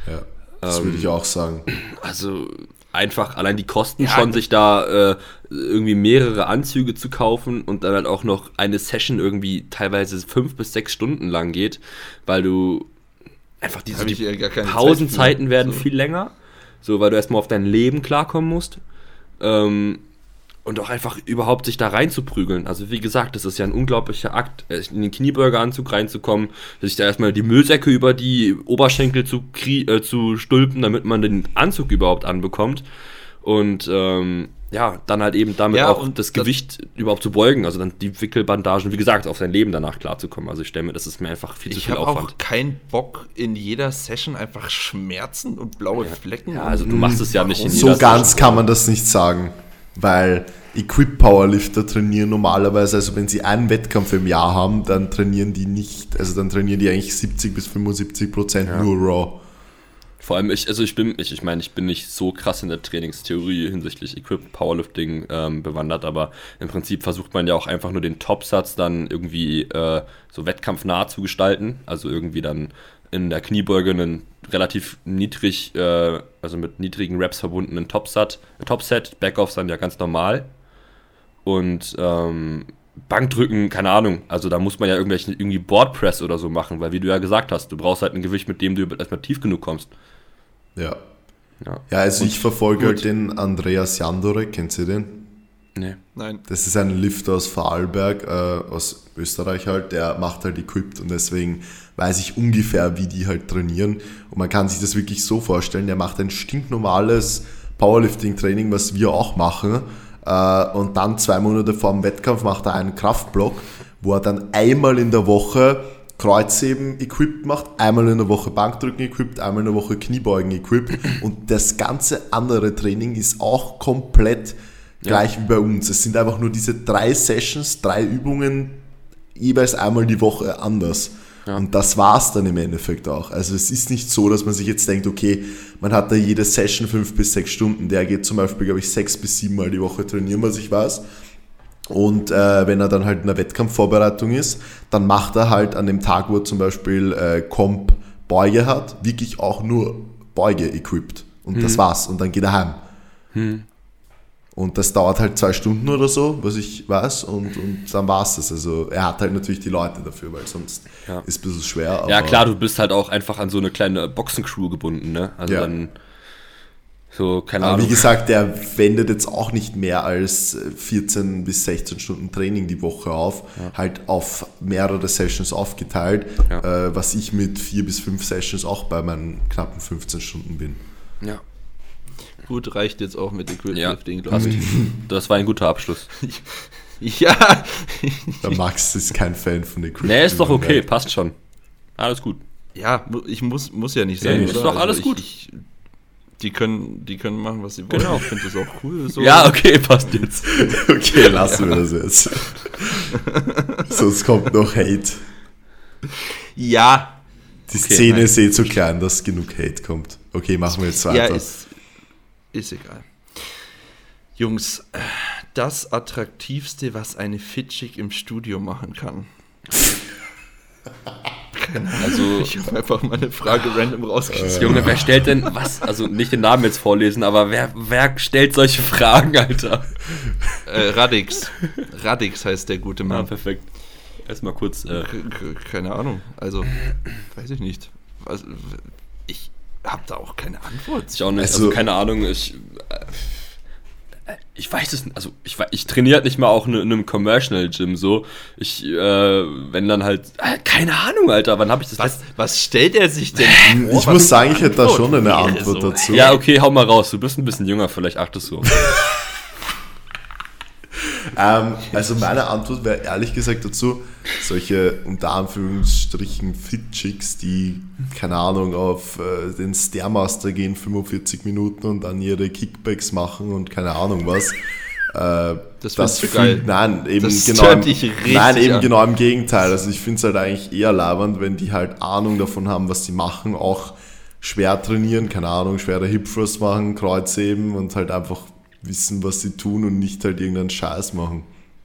Ja, das würde Ähm, ich auch sagen. Also einfach allein die Kosten Ja, schon, sich da äh, irgendwie mehrere Anzüge zu kaufen und dann halt auch noch eine Session irgendwie teilweise fünf bis sechs Stunden lang geht, weil du einfach diese die Zeit Pausenzeiten für. werden So. viel länger, so weil du erstmal auf dein Leben klarkommen musst. Ähm, und auch einfach überhaupt sich da reinzuprügeln. Also wie gesagt, das ist ja ein unglaublicher Akt, äh, in den Kniebeugeranzug reinzukommen, sich da erstmal die Müllsäcke über die Oberschenkel zu, krie äh, zu stülpen, damit man den Anzug überhaupt anbekommt. Und ähm, ja, dann halt eben damit Ja, auch und das das- Gewicht überhaupt zu beugen, also dann die Wickelbandagen, wie gesagt, auf sein Leben danach klarzukommen. Also ich stelle mir, das ist mir einfach viel zu Ich viel habe Aufwand. auch keinen Bock in jeder Session einfach Schmerzen und blaue Flecken. Ja, also du machst es ja nicht in So jeder ganz Session. kann man das nicht sagen, weil Equip Powerlifter trainieren normalerweise, also wenn sie einen Wettkampf im Jahr haben, dann trainieren die nicht, also dann trainieren die eigentlich 70 bis 75 Prozent nur Raw. Vor allem, ich, also ich bin, ich, ich meine, ich bin nicht so krass in der Trainingstheorie hinsichtlich Equip Powerlifting ähm, bewandert, aber im Prinzip versucht man ja auch einfach nur den Topsatz dann irgendwie äh, so wettkampfnah zu gestalten. Also irgendwie dann in der Kniebeuge einen relativ niedrig, äh, also mit niedrigen Reps verbundenen Topsat, Topset, Backoffs dann ja ganz normal. Und ähm, Bankdrücken, keine Ahnung. Also da muss man ja irgendwelche irgendwie Boardpress oder so machen, weil wie du ja gesagt hast, du brauchst halt ein Gewicht, mit dem du erstmal tief genug kommst. Ja. Ja. Ja, also ich verfolge gut. halt den Andreas Jandorek, kennt ihr den? Nee. Nein. Das ist ein Lifter aus Vorarlberg, äh, aus Österreich halt, der macht halt Equipped und deswegen weiß ich ungefähr, wie die halt trainieren. Und man kann sich das wirklich so vorstellen, der macht ein stinknormales Powerlifting-Training, was wir auch machen. Äh, und dann zwei Monate vor dem Wettkampf macht er einen Kraftblock, wo er dann einmal in der Woche Kreuzheben equipped macht, einmal in der Woche Bankdrücken equipped, einmal in der Woche Kniebeugen equipped und das ganze andere Training ist auch komplett gleich wie bei uns. Es sind einfach nur diese drei Sessions, drei Übungen, jeweils einmal die Woche anders. Und das war's dann im Endeffekt auch. Also es ist nicht so, dass man sich jetzt denkt, okay, man hat da jede Session fünf bis sechs Stunden. Der geht zum Beispiel, glaube ich, sechs bis sieben Mal die Woche trainieren, was ich weiß. Und äh, wenn er dann halt in der Wettkampfvorbereitung ist, dann macht er halt an dem Tag, wo er zum Beispiel äh, Comp Beuge hat, wirklich auch nur Beuge equipped. Und das war's. Und dann geht er heim. Und das dauert halt zwei Stunden oder so, was ich weiß, und, und dann war's das. Also er hat halt natürlich die Leute dafür, weil sonst Ja. ist ein bisschen schwer. Ja, klar, du bist halt auch einfach an so eine kleine Boxencrew gebunden, ne? Also Ja. dann so, keine Aber wie Ahnung. gesagt, der wendet jetzt auch nicht mehr als 14 bis 16 Stunden Training die Woche auf, halt auf mehrere Sessions aufgeteilt, Ja. äh, was ich mit vier bis fünf Sessions auch bei meinen knappen 15 Stunden bin. Ja. Gut, reicht jetzt auch mit Ja, glaube ich. Das war ein guter Abschluss. Ja, Der Max ist kein Fan von Equipment. Nee, ist doch okay, passt schon. Alles gut. ja, ich muss, muss ja nicht Ja, sein. ist oder? doch alles ich, gut. Ich, die, können, die können machen, was sie wollen. Genau. Ich finde das auch cool. So. Ja, okay, passt jetzt. Okay, lassen wir das jetzt. Sonst kommt noch Hate. Ja, Die Okay, Szene nein. ist eh zu klein, dass genug Hate kommt. Okay, machen wir jetzt weiter. ja ist, ist egal. Jungs, äh, das Attraktivste, was eine Fitchig im Studio machen kann. Keine Ahnung. Also, Ich habe einfach mal eine Frage random rausgesucht. Junge, wer stellt denn, was? Also nicht den Namen jetzt vorlesen, aber wer, wer stellt solche Fragen, Alter? Äh, Radix. Radix heißt der gute Ah, Mann. perfekt. Erstmal kurz. Äh, Keine Ahnung. Also, weiß ich nicht. Was, ich habe da auch keine Antwort. ich auch nicht. Also, Also- keine Ahnung, ich. Äh, ich weiß es nicht, also ich, ich trainiere halt nicht mal auch in einem Commercial Gym so. Ich, äh, wenn dann halt, äh, keine Ahnung, Alter, wann habe ich das Was, was stellt er sich denn vor? Ich was muss sagen, ich hätte da schon eine Antwort so? dazu. Ja, okay, hau mal raus. Du bist ein bisschen jünger, vielleicht achtest du. Ähm, also meine Antwort wäre ehrlich gesagt dazu, solche unter Anführungsstrichen Fit-Chicks, die, keine Ahnung, auf äh, den Stairmaster gehen, 45 Minuten und dann ihre Kickbacks machen und keine Ahnung was. Äh, Das du fühlt- geil. Nein, eben Das genau. im- nein, eben an. genau im Gegenteil. Also ich finde es halt eigentlich eher labernd, wenn die halt Ahnung davon haben, was sie machen, auch schwer trainieren, keine Ahnung, schwere Hip Thrust machen, Kreuzheben und halt einfach wissen, was sie tun und nicht halt irgendeinen Scheiß machen.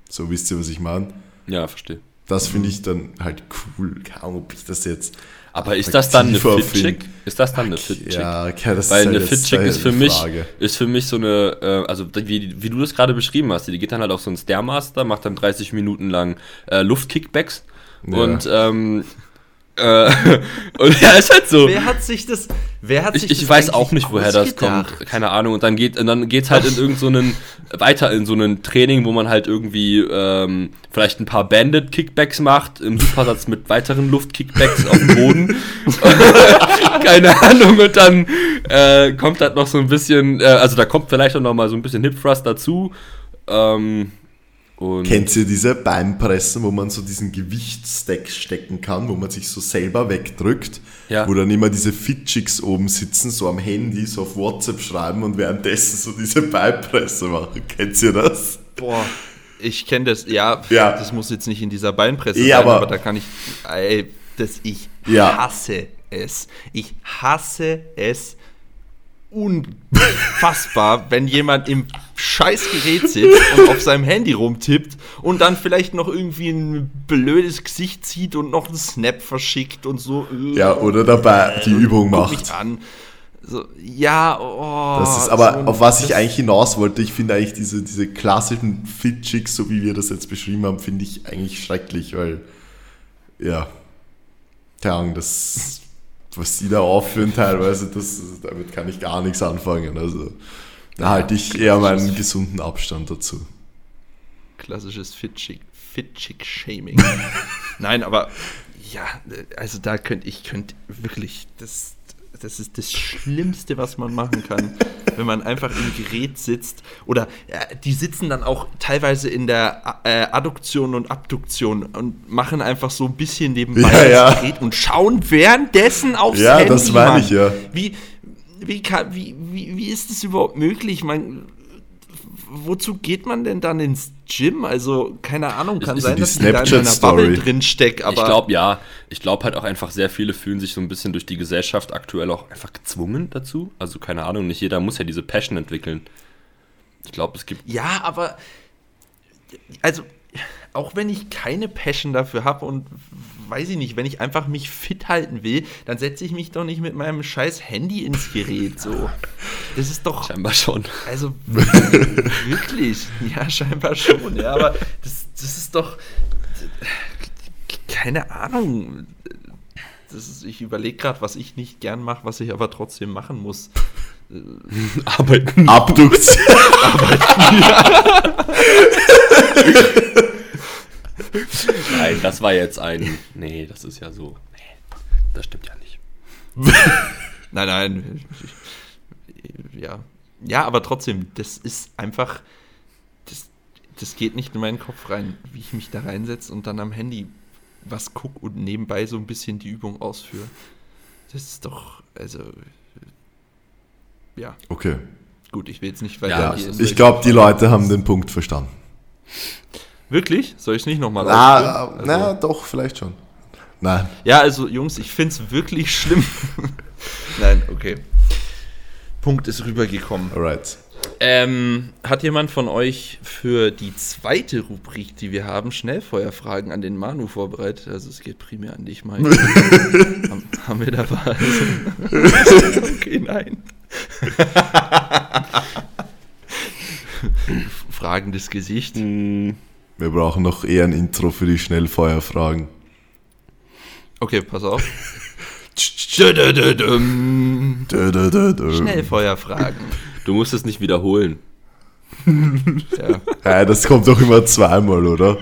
So wisst ihr, was ich meine? Ja, verstehe. Das finde ich dann halt cool. Keine Ahnung, ob ich das jetzt. Aber ist das dann eine Fit-Chick? Ist das dann eine Fit-Chick? Ja, okay, das Weil ist eine halt Fit-Chick ist für die mich, Frage. ist für mich so eine, äh, also wie, wie du das gerade beschrieben hast, die geht dann halt auf so einen Stairmaster, macht dann 30 Minuten lang äh, Luftkickbacks Ja. und ähm, äh, und ja, ist halt so. Wer hat sich das. Wer hat Ich, sich ich das weiß auch nicht, woher das kommt. Keine Ahnung. Und dann geht und dann geht's halt in irgend so weiter in so einen Training, wo man halt irgendwie ähm, vielleicht ein paar Bandit-Kickbacks macht, im Supersatz mit weiteren Luft-Kickbacks auf dem Boden. Keine Ahnung. Und dann äh, kommt halt noch so ein bisschen, äh, also da kommt vielleicht auch noch mal so ein bisschen Hip Thrust dazu. Ähm, und Kennt ihr diese Beinpressen, wo man so diesen Gewichtsstack stecken kann, wo man sich so selber wegdrückt? Ja. Wo dann immer diese Fitchicks oben sitzen, so am Handy, so auf WhatsApp schreiben und währenddessen so diese Beinpresse machen. Kennt ihr das? Boah, ich kenne das. Ja, Ja. das muss jetzt nicht in dieser Beinpresse Eh, sein, aber- aber, da kann ich. Ey, das, ich Ja. hasse es. Ich hasse es unfassbar, wenn jemand im scheiß Gerät sitzt und auf seinem Handy rumtippt und dann vielleicht noch irgendwie ein blödes Gesicht zieht und noch einen Snap verschickt und so. Ja, oder dabei die Übung macht. mich an. So, ja, oh. Das ist aber, so auf was ich eigentlich hinaus wollte, ich finde eigentlich diese, diese klassischen Fit-Chicks, so wie wir das jetzt beschrieben haben, finde ich eigentlich schrecklich, weil, ja, keine Ahnung, das, was die da aufführen teilweise, das, damit kann ich gar nichts anfangen. Also, da halte ich eher meinen gesunden Abstand dazu. Klassisches Fit-Chick-Shaming. Nein, aber ja, also da könnte ich könnte wirklich, das, das ist das Schlimmste, was man machen kann, wenn man einfach im Gerät sitzt. Oder äh, die sitzen dann auch teilweise in der äh, Adduktion und Abduktion und machen einfach so ein bisschen nebenbei Ja, das ja. Gerät und schauen währenddessen aufs Ja, Handy. das meine ich, ja. Wie, wie, kann, wie, wie, wie ist das überhaupt möglich? Man, wozu geht man denn dann ins Gym? Also, keine Ahnung, kann Ist sein, die dass ich da in einer. Bubble drin steck, aber ich glaube ja, ich glaube halt auch einfach sehr viele fühlen sich so ein bisschen durch die Gesellschaft aktuell auch einfach gezwungen dazu. Also keine Ahnung, nicht jeder muss ja diese Passion entwickeln. Ich glaube, es gibt ja, aber also auch wenn ich keine Passion dafür habe und weiß ich nicht, wenn ich einfach mich fit halten will, dann setze ich mich doch nicht mit meinem scheiß Handy ins Gerät so. Das ist doch scheinbar schon. Also wirklich, ja, scheinbar schon, ja, aber das, das ist doch keine Ahnung. Das ist, ich überlege gerade, was ich nicht gern mache, was ich aber trotzdem machen muss. Arbeiten. Abduktion. Nein, das war jetzt ein. Nee, das ist ja so. Nee, das stimmt ja nicht. Nein, nein. Ja, Ja, aber trotzdem, das ist einfach, das, das geht nicht in meinen Kopf rein, wie ich mich da reinsetze und dann am Handy was gucke und nebenbei so ein bisschen die Übung ausführe. Das ist doch, also, ja, Okay. gut, ich will jetzt nicht weiter. Ja, Ich glaube, die Leute haben den Punkt verstanden. Wirklich? Soll ich es nicht nochmal Ah, na, Also- doch, vielleicht schon. Nein. Ja, also Jungs, ich finde es wirklich schlimm. Nein, okay. Punkt ist rübergekommen. Alright. Ähm, hat jemand von euch für die zweite Rubrik, die wir haben, Schnellfeuerfragen an den Manu vorbereitet? Also es geht primär an dich, Mike. haben, haben wir da was? okay, nein. Fragendes Gesicht. Hm, Wir brauchen noch eher ein Intro für die Schnellfeuerfragen. Okay, pass auf. Schnellfeuerfragen. du musst es nicht wiederholen. Ja. Ja, das kommt doch immer zweimal, oder?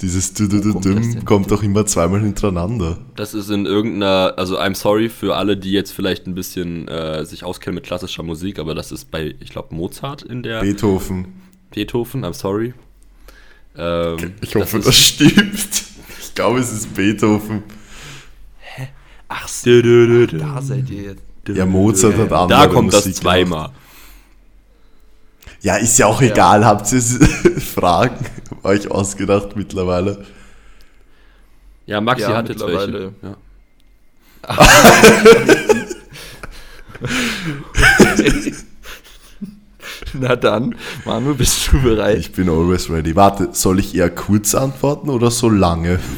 Dieses dü, dü, dü, kommt kommt doch immer zweimal hintereinander. Das ist in irgendeiner, also I'm sorry für alle, die jetzt vielleicht ein bisschen äh, sich auskennen mit klassischer Musik, aber das ist bei, ich glaube, Mozart in der Beethoven. Beethoven, I'm sorry. Ähm, Ich hoffe, ist- das, stimmt. Ich glaube, es ist Beethoven. Ach so, da seid ihr jetzt. Ja, Mozart hat andere Da kommt das Musik zweimal. Ja, ist ja auch egal. Habt ihr Fragen euch ausgedacht mittlerweile? Ja, Maxi Ja, hat jetzt mittlerweile. welche. Ja. Na dann, Manu, bist du bereit? Ich bin always ready. Warte, soll ich eher kurz antworten oder so lange?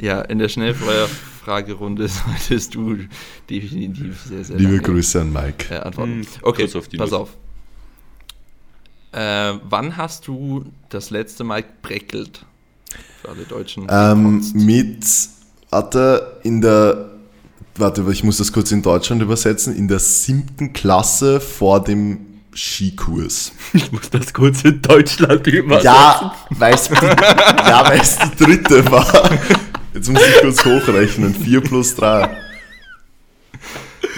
Ja, in der Schnellfeuerfragerunde solltest du definitiv sehr, sehr Liebe lange, Grüße an Mike. äh, antworten. Hm, okay, kurz auf die pass auf. Äh, wann hast du das letzte Mal breckelt? Für alle Deutschen. Ähm, mit, warte, in der, warte, ich muss das kurz in Deutschland übersetzen, in der siebten Klasse vor dem Skikurs. Ich muss das kurz in Deutschland über. Ja, weil es die, ja, die dritte war. Jetzt muss ich kurz hochrechnen. 4 plus 3.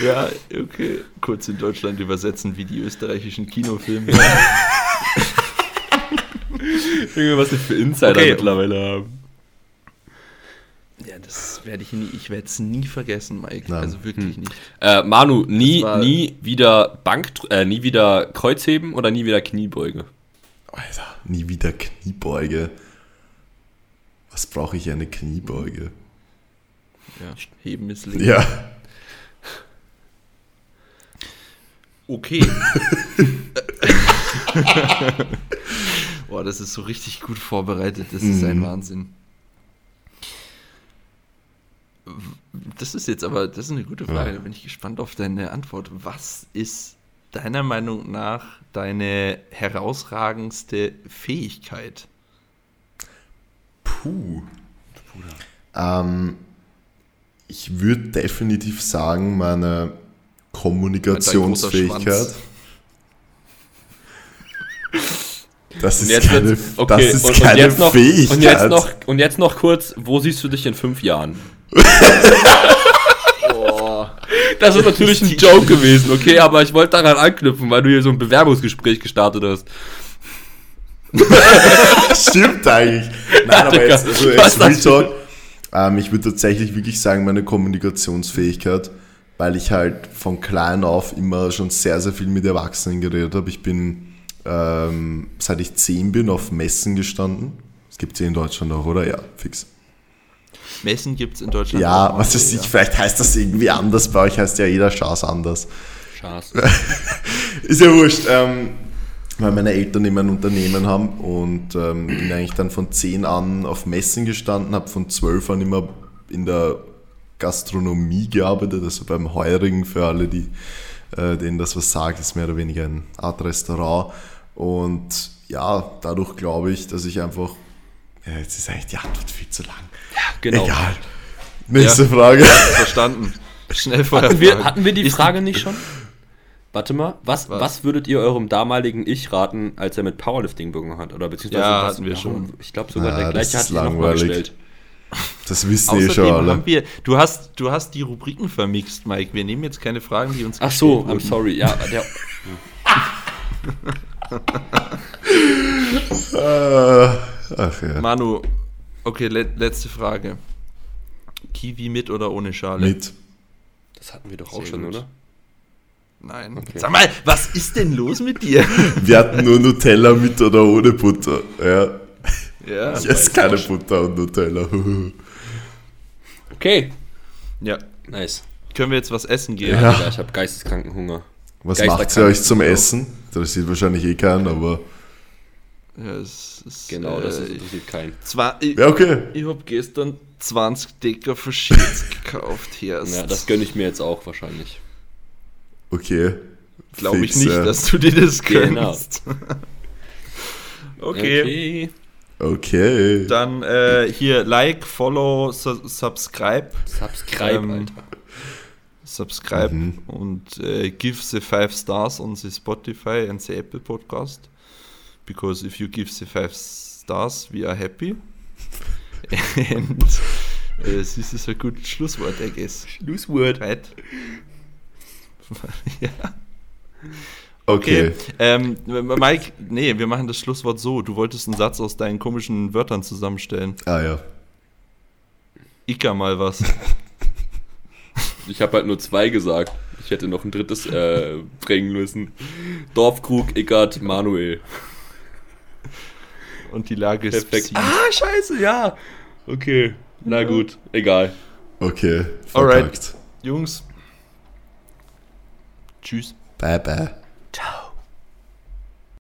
ja, okay. Kurz in Deutschland übersetzen, wie die österreichischen Kinofilme. was wir für Insider Okay. mittlerweile haben. ja, das werde ich nie, ich werde es nie vergessen, Mike. Nein. Also wirklich nicht. Äh, Manu, nie, nie wieder Bank, äh, nie wieder Kreuzheben oder nie wieder Kniebeuge? Alter, nie wieder Kniebeuge. Was brauche ich eine Kniebeuge? Ja, heben ist links. Ja, Okay. Boah, das ist so richtig gut vorbereitet. Das ist ein Mhm. Wahnsinn. Das ist jetzt aber, das ist eine gute Frage. Ja. Da bin ich gespannt auf deine Antwort. Was ist deiner Meinung nach deine herausragendste Fähigkeit? puh. Ähm, ich würde definitiv sagen, meine Kommunikationsfähigkeit. Das ist keine, okay, das ist und, keine und jetzt noch, Fähigkeit. Und jetzt, noch, und jetzt noch kurz, wo siehst du dich in fünf Jahren? Das ist natürlich ein Joke gewesen, okay, aber ich wollte daran anknüpfen, weil du hier so ein Bewerbungsgespräch gestartet hast. Stimmt eigentlich. Nein, aber jetzt, also jetzt Real? Talk. Ähm, ich würde tatsächlich wirklich sagen, meine Kommunikationsfähigkeit, weil ich halt von klein auf immer schon sehr, sehr viel mit Erwachsenen geredet habe. Ich bin, ähm, seit ich zehn bin, auf Messen gestanden. Es gibt sie in Deutschland auch, oder? Ja, fix. Messen gibt es in Deutschland. Ja, was weiß ich, vielleicht heißt das irgendwie anders, bei euch heißt ja jeder Schaß anders. Schaß. Ist ja wurscht, ähm, weil meine Eltern immer ein Unternehmen haben und ähm, bin eigentlich dann von 10 an auf Messen gestanden, habe von 12 an immer in der Gastronomie gearbeitet, also beim Heurigen für alle, die äh, denen das was sagt, ist mehr oder weniger eine Art Restaurant und ja, dadurch glaube ich, dass ich einfach, ja, jetzt ist eigentlich die Antwort viel zu lang. Genau. Egal. Nächste Ja. Frage. Verstanden. Schnellfeuerfrage. Hatten wir, hatten wir die Frage nicht schon? Warte mal, was, was? Was? würdet ihr eurem damaligen Ich raten, als er mit Powerlifting begonnen hat? Oder beziehungsweise Ja, was- hatten wir schon. Ich glaube sogar Ah, der das gleiche hat ihn nochmal langweilig. gestellt. Das wissen eh schon Außerdem alle. haben wir, du hast, du hast die Rubriken vermixt, Mike. Wir nehmen jetzt keine Fragen, die uns Ach so, gestellt I'm wurden. sorry. Ja, der, Äh, ach ja. Manu, okay, le letzte Frage. Kiwi mit oder ohne Schale? Mit. das hatten wir doch auch Sehr schon, gut. oder? Nein. Okay. Sag mal, was ist denn los mit dir? Wir hatten nur Nutella mit oder ohne Butter. Ja. ja. Ich esse keine Butter und Nutella. Okay. ja. Nice. Können wir jetzt was essen gehen? Ja. Digga, ich habe geisteskranken Hunger. Was macht ihr euch zum Essen? Das sieht wahrscheinlich eh keinen, aber. Ja, es ist, Genau, das äh, interessiert keinen. Zwar, ich, Ja, okay. ich habe gestern 20 Decker Verschieds gekauft. Hier Ja, das gönne ich mir jetzt auch wahrscheinlich. Okay. glaube ich nicht, dass du dir das Genau. gönnst. okay. Okay. Okay. Dann äh, hier Like, Follow, su Subscribe. Subscribe, Ähm, Alter. Subscribe Mhm. und äh, give the five stars on the Spotify and the Apple Podcast. Because if you give the five stars, we are happy. and this is a good Schlusswort, I guess. Schlusswort. Right? ja. Okay. Okay. Ähm, Mike, nee, wir machen das Schlusswort so. Du wolltest einen Satz aus deinen komischen Wörtern zusammenstellen. Ah ja. Ika mal was. Ich habe halt nur zwei gesagt. Ich hätte noch ein drittes äh, bringen müssen. Dorfkrug, Ickert, Manuel. Und die Lage ist Perfekt. Psi. Ah, scheiße, ja. Okay. Na gut, egal. Okay. Alright. Verpackt. Jungs. Tschüss. Bye bye.